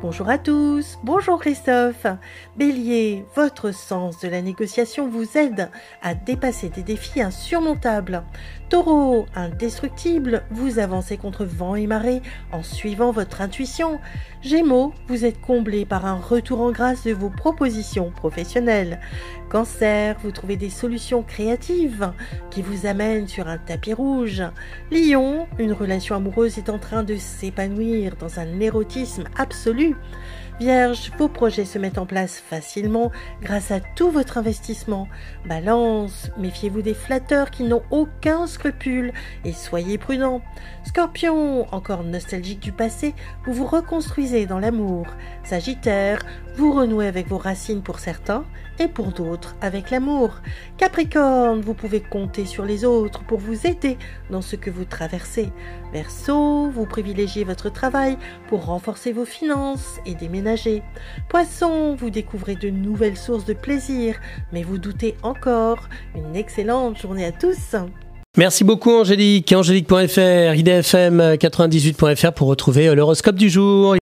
Bonjour à tous, bonjour Christophe. Bélier, votre sens de la négociation vous aide à dépasser des défis insurmontables. Taureau, indestructible, vous avancez contre vent et marée en suivant votre intuition. Gémeaux, vous êtes comblé par un retour en grâce de vos propositions professionnelles. Cancer, vous trouvez des solutions créatives qui vous amènent sur un tapis rouge. Lion, une relation amoureuse est en train de s'épanouir dans un érotisme absolu. Vierge, vos projets se mettent en place facilement grâce à tout votre investissement. Balance, méfiez-vous des flatteurs qui n'ont aucun scrupule et soyez prudent. Scorpion, encore nostalgique du passé, vous vous reconstruisez dans l'amour. Sagittaire, vous renouez avec vos racines pour certains et pour d'autres avec l'amour. Capricorne, vous pouvez compter sur les autres pour vous aider dans ce que vous traversez. Verseau, vous privilégiez votre travail pour renforcer vos finances et déménager. Poisson, vous découvrez de nouvelles sources de plaisir, mais vous doutez encore. Une excellente journée à tous. Merci beaucoup Angélique. Angélique.fr, idfm98.fr pour retrouver l'horoscope du jour.